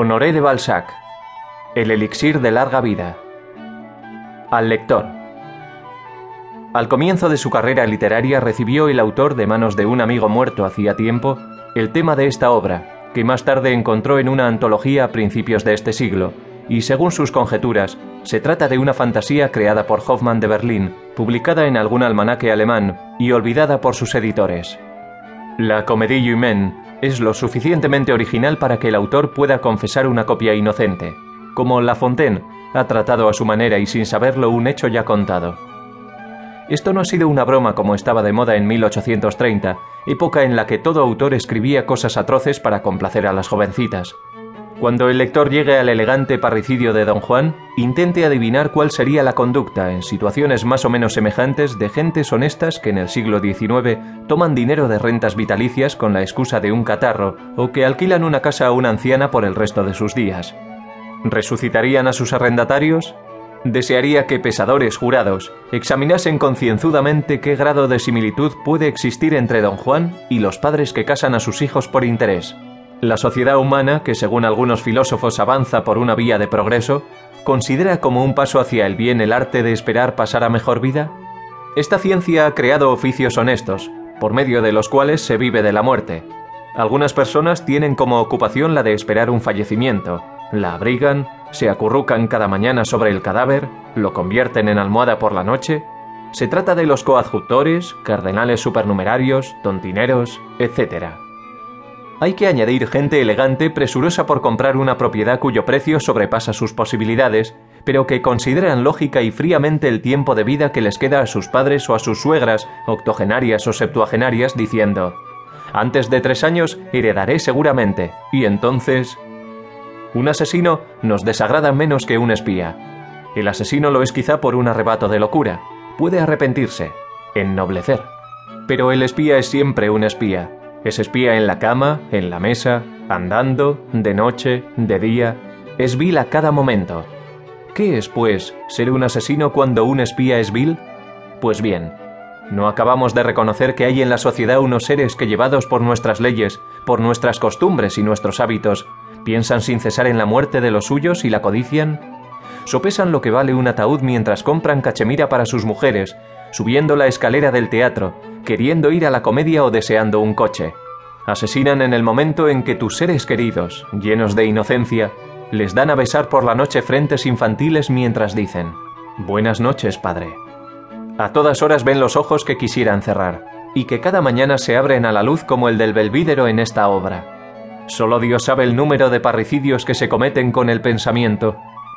Honoré de Balzac. El elixir de larga vida. Al lector. Al comienzo de su carrera literaria recibió el autor de manos de un amigo muerto hacía tiempo el tema de esta obra, que más tarde encontró en una antología a principios de este siglo, y según sus conjeturas, se trata de una fantasía creada por Hoffmann de Berlín, publicada en algún almanaque alemán y olvidada por sus editores. La Comédie humaine es lo suficientemente original para que el autor pueda confesar una copia inocente, como La Fontaine ha tratado a su manera y sin saberlo un hecho ya contado. Esto no ha sido una broma como estaba de moda en 1830, época en la que todo autor escribía cosas atroces para complacer a las jovencitas. Cuando el lector llegue al elegante parricidio de Don Juan, intente adivinar cuál sería la conducta en situaciones más o menos semejantes de gentes honestas que en el siglo XIX toman dinero de rentas vitalicias con la excusa de un catarro o que alquilan una casa a una anciana por el resto de sus días. ¿Resucitarían a sus arrendatarios? Desearía que pesadores jurados examinasen concienzudamente qué grado de similitud puede existir entre don Juan y los padres que casan a sus hijos por interés. La sociedad humana, que según algunos filósofos avanza por una vía de progreso, considera como un paso hacia el bien el arte de esperar pasar a mejor vida? Esta ciencia ha creado oficios honestos, por medio de los cuales se vive de la muerte. Algunas personas tienen como ocupación la de esperar un fallecimiento, la abrigan, se acurrucan cada mañana sobre el cadáver, lo convierten en almohada por la noche. Se trata de los coadjutores, cardenales supernumerarios, tontineros, etc. Hay que añadir gente elegante presurosa por comprar una propiedad cuyo precio sobrepasa sus posibilidades, pero que consideran lógica y fríamente el tiempo de vida que les queda a sus padres o a sus suegras, octogenarias o septuagenarias, diciendo Antes de tres años heredaré seguramente, y entonces... Un asesino nos desagrada menos que un espía. El asesino lo es quizá por un arrebato de locura. Puede arrepentirse, ennoblecer. Pero el espía es siempre un espía, es espía en la cama, en la mesa, andando, de noche, de día. Es vil a cada momento. ¿Qué es, pues, ser un asesino cuando un espía es vil? Pues bien, ¿no acabamos de reconocer que hay en la sociedad unos seres que llevados por nuestras leyes, por nuestras costumbres y nuestros hábitos, piensan sin cesar en la muerte de los suyos y la codician? Sopesan lo que vale un ataúd mientras compran cachemira para sus mujeres, subiendo la escalera del teatro, queriendo ir a la comedia o deseando un coche. Asesinan en el momento en que tus seres queridos, llenos de inocencia, les dan a besar por la noche frentes infantiles mientras dicen, Buenas noches, padre. A todas horas ven los ojos que quisieran cerrar, y que cada mañana se abren a la luz como el del belvídero en esta obra. Solo Dios sabe el número de parricidios que se cometen con el pensamiento,